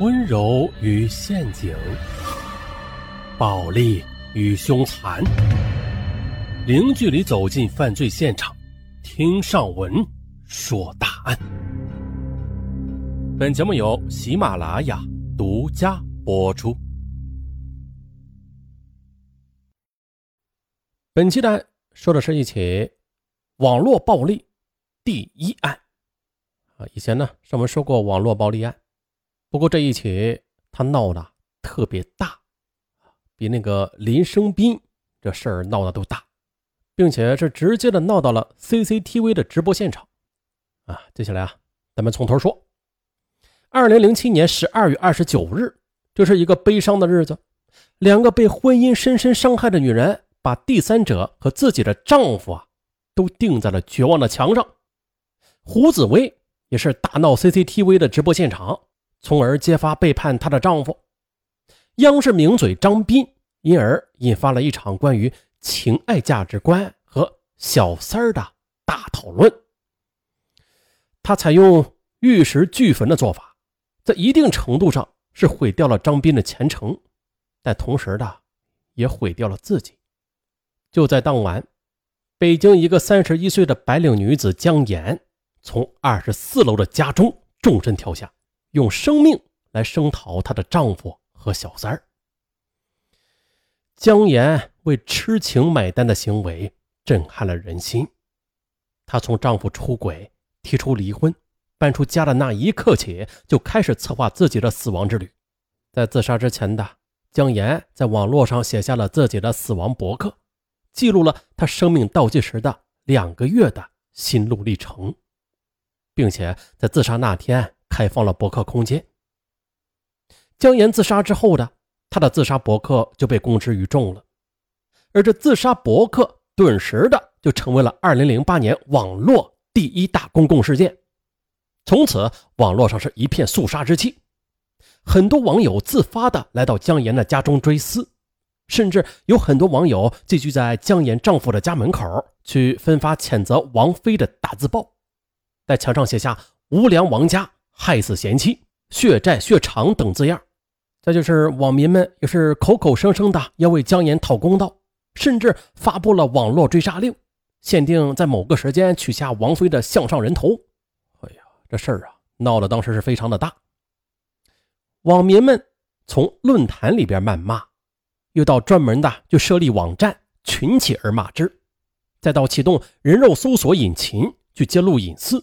温柔与陷阱，暴力与凶残，零距离走进犯罪现场，听上文说大案。本节目由喜马拉雅独家播出。本期的案说的是一起网络暴力第一案。啊，以前呢，上文说过网络暴力案，不过这一起他闹的特别大，比那个林生斌这事儿闹的都大，并且是直接的闹到了 CCTV 的直播现场。啊，接下来啊，咱们从头说。二零零七年十二月二十九日，这是一个悲伤的日子，两个被婚姻深深伤害的女人，把第三者和自己的丈夫啊，都钉在了绝望的墙上。胡紫薇。也是大闹 CCTV 的直播现场，从而揭发背叛她的丈夫。央视名嘴张斌，因而引发了一场关于情爱价值观和小三儿的大讨论。他采用玉石俱焚的做法，在一定程度上是毁掉了张斌的前程，但同时的也毁掉了自己。就在当晚，北京一个三十一岁的白领女子江岩。从二十四楼的家中纵身跳下，用生命来声讨她的丈夫和小三儿。江岩为痴情买单的行为震撼了人心。她从丈夫出轨、提出离婚、搬出家的那一刻起，就开始策划自己的死亡之旅。在自杀之前的江岩，在网络上写下了自己的死亡博客，记录了她生命倒计时的两个月的心路历程。并且在自杀那天开放了博客空间。姜岩自杀之后的他的自杀博客就被公之于众了，而这自杀博客顿时的就成为了2008年网络第一大公共事件。从此，网络上是一片肃杀之气，很多网友自发的来到姜岩的家中追思，甚至有很多网友聚集在姜岩丈夫的家门口去分发谴责王菲的大字报。在墙上写下“无良王家害死贤妻，血债血偿”等字样。再就是网民们也是口口声声的要为姜岩讨公道，甚至发布了网络追杀令，限定在某个时间取下王菲的项上人头。哎呀，这事儿啊闹得当时是非常的大。网民们从论坛里边谩骂，又到专门的就设立网站群起而骂之，再到启动人肉搜索引擎去揭露隐私。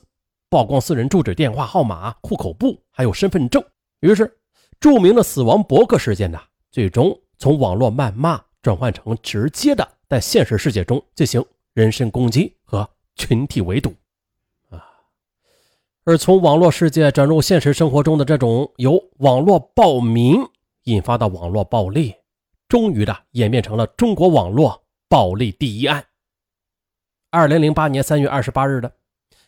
曝光私人住址、电话号码、户口簿，还有身份证。于是，著名的死亡博客事件呢，最终从网络谩骂转换成直接的在现实世界中进行人身攻击和群体围堵啊。而从网络世界转入现实生活中的这种由网络暴民引发的网络暴力，终于的演变成了中国网络暴力第一案。二零零八年三月二十八日的。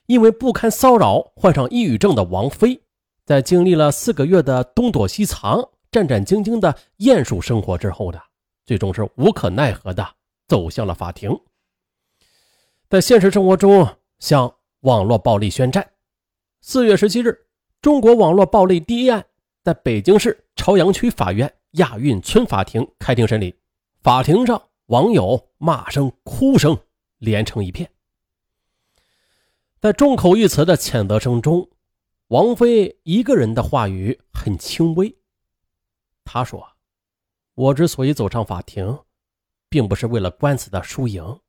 因为不堪骚扰，患上抑郁症的王菲，在经历了四个月的东躲西藏、战战兢兢的鼹鼠生活之后的，最终是无可奈何的走向了法庭，在现实生活中向网络暴力宣战。四月十七日，中国网络暴力第一案在北京市朝阳区法院亚运村法庭开庭审理，法庭上网友骂声、哭声连成一片。在众口一词的谴责声中，王菲一个人的话语很轻微。她说：“我之所以走上法庭，并不是为了官司的输赢，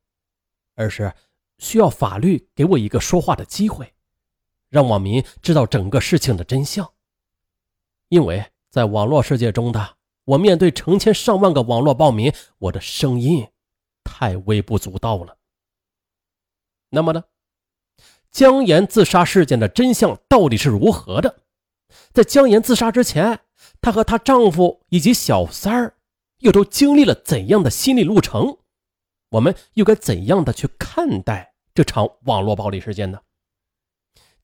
而是需要法律给我一个说话的机会，让网民知道整个事情的真相。因为在网络世界中的我，面对成千上万个网络暴民，我的声音太微不足道了。那么呢？”姜岩自杀事件的真相到底是如何的？在姜岩自杀之前，她和她丈夫以及小三儿又都经历了怎样的心理路程？我们又该怎样的去看待这场网络暴力事件呢？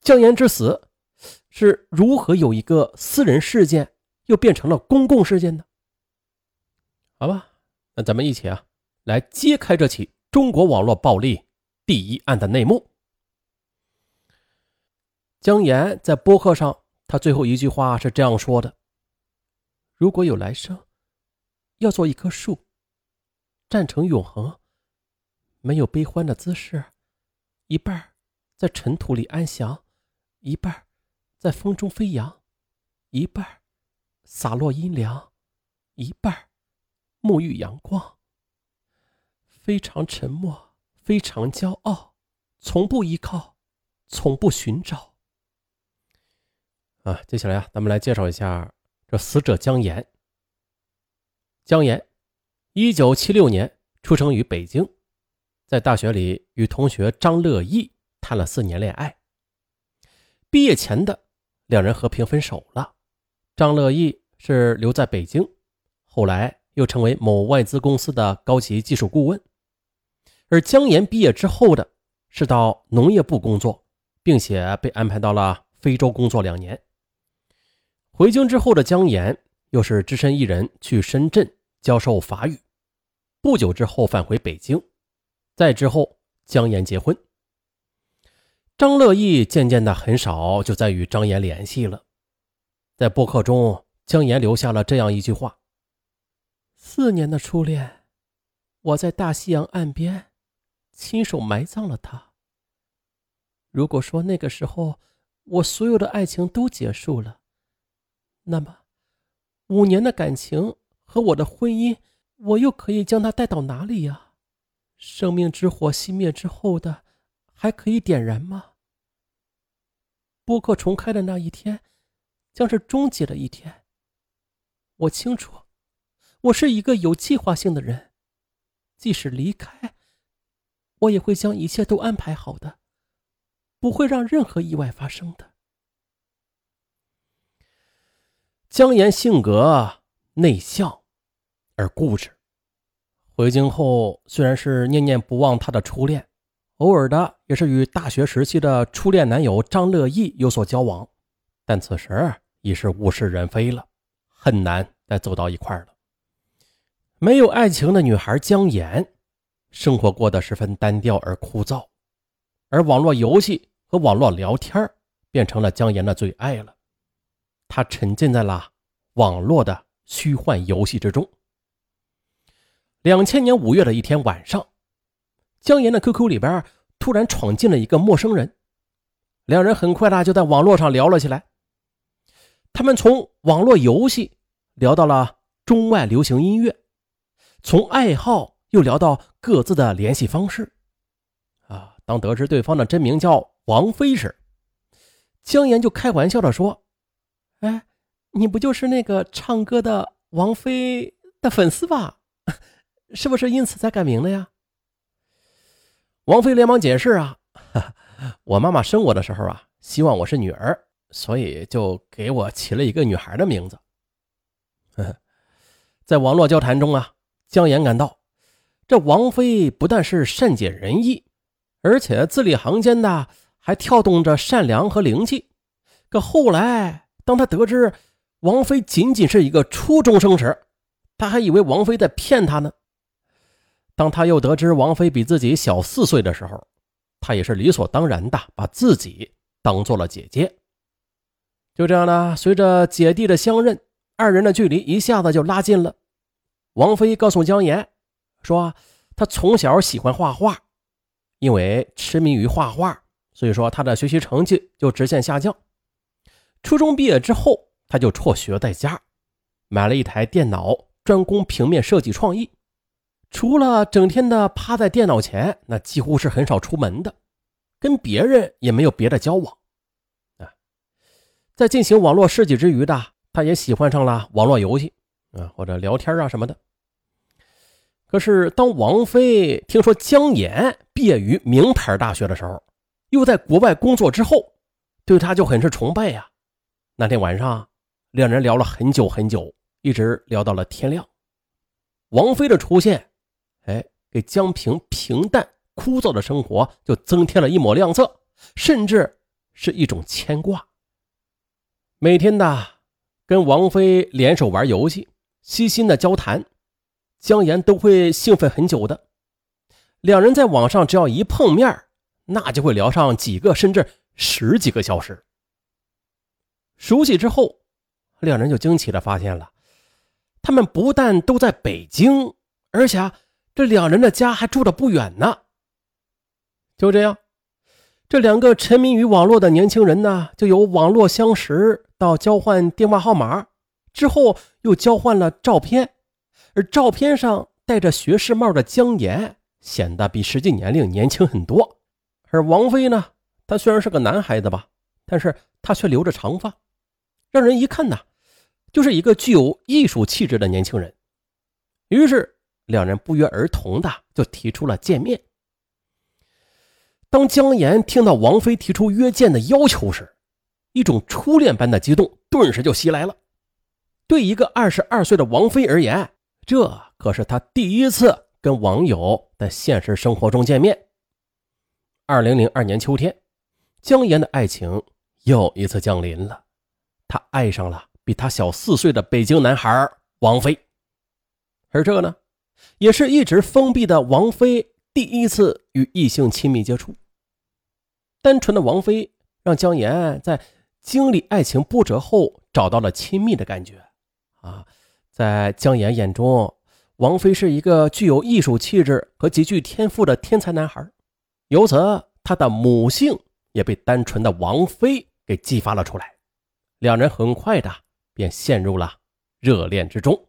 姜岩之死是如何有一个私人事件又变成了公共事件呢？好吧，那咱们一起啊来揭开这起中国网络暴力第一案的内幕。姜岩在播客上，他最后一句话是这样说的：“如果有来生，要做一棵树，站成永恒，没有悲欢的姿势，一半在尘土里安详，一半在风中飞扬，一半洒落阴凉，一半沐浴阳光。非常沉默，非常骄傲，从不依靠，从不寻找。啊，接下来啊，咱们来介绍一下。这死者姜岩，姜岩，一九七六年出生于北京，在大学里与同学张乐义谈了四年恋爱。毕业前的两人和平分手了。张乐义是留在北京，后来又成为某外资公司的高级技术顾问。而姜岩毕业之后的是到农业部工作，并且被安排到了非洲工作两年。回京之后的姜岩又是只身一人去深圳教授法语，不久之后返回北京，再之后姜岩结婚。张乐义渐渐的很少就再与张岩联系了。在播客中，姜岩留下了这样一句话：“四年的初恋，我在大西洋岸边亲手埋葬了他。如果说那个时候我所有的爱情都结束了。”那么，五年的感情和我的婚姻，我又可以将它带到哪里呀？生命之火熄灭之后的，还可以点燃吗？播客重开的那一天，将是终结的一天。我清楚，我是一个有计划性的人，即使离开，我也会将一切都安排好的，不会让任何意外发生的。姜岩性格内向而固执，回京后虽然是念念不忘他的初恋，偶尔的也是与大学时期的初恋男友张乐义有所交往，但此时已是物是人非了，很难再走到一块了。没有爱情的女孩姜岩，生活过得十分单调而枯燥，而网络游戏和网络聊天变成了姜岩的最爱了。他沉浸在了网络的虚幻游戏之中。两千年五月的一天晚上，姜岩的 QQ 里边突然闯进了一个陌生人，两人很快的就在网络上聊了起来。他们从网络游戏聊到了中外流行音乐，从爱好又聊到各自的联系方式。啊，当得知对方的真名叫王菲时，姜岩就开玩笑的说。哎，你不就是那个唱歌的王菲的粉丝吧？是不是因此才改名的呀？王菲连忙解释啊，我妈妈生我的时候啊，希望我是女儿，所以就给我起了一个女孩的名字。在网络交谈中啊，姜岩感到这王菲不但是善解人意，而且字里行间的还跳动着善良和灵气。可后来。当他得知王菲仅仅是一个初中生时，他还以为王菲在骗他呢。当他又得知王菲比自己小四岁的时候，他也是理所当然的把自己当做了姐姐。就这样呢，随着姐弟的相认，二人的距离一下子就拉近了。王菲告诉姜岩说，她从小喜欢画画，因为痴迷于画画，所以说她的学习成绩就直线下降。初中毕业之后，他就辍学在家，买了一台电脑，专攻平面设计创意。除了整天的趴在电脑前，那几乎是很少出门的，跟别人也没有别的交往。啊，在进行网络设计之余的，他也喜欢上了网络游戏啊，或者聊天啊什么的。可是，当王菲听说姜岩毕业于名牌大学的时候，又在国外工作之后，对他就很是崇拜呀。那天晚上，两人聊了很久很久，一直聊到了天亮。王菲的出现，哎，给江平平淡枯燥的生活就增添了一抹亮色，甚至是一种牵挂。每天的跟王菲联手玩游戏，悉心的交谈，姜岩都会兴奋很久的。两人在网上只要一碰面，那就会聊上几个甚至十几个小时。熟悉之后，两人就惊奇的发现了，他们不但都在北京，而且这两人的家还住的不远呢。就这样，这两个沉迷于网络的年轻人呢，就由网络相识到交换电话号码，之后又交换了照片，而照片上戴着学士帽的姜岩显得比实际年龄年轻很多，而王菲呢，她虽然是个男孩子吧，但是她却留着长发，让人一看呢。就是一个具有艺术气质的年轻人，于是两人不约而同的就提出了见面。当姜岩听到王菲提出约见的要求时，一种初恋般的激动顿时就袭来了。对一个二十二岁的王菲而言，这可是她第一次跟网友在现实生活中见面。二零零二年秋天，姜岩的爱情又一次降临了，他爱上了。比他小四岁的北京男孩王菲，而这个呢，也是一直封闭的王菲第一次与异性亲密接触。单纯的王菲让姜岩在经历爱情波折后找到了亲密的感觉。啊，在姜岩眼中，王菲是一个具有艺术气质和极具天赋的天才男孩，由此他的母性也被单纯的王菲给激发了出来。两人很快的。便陷入了热恋之中。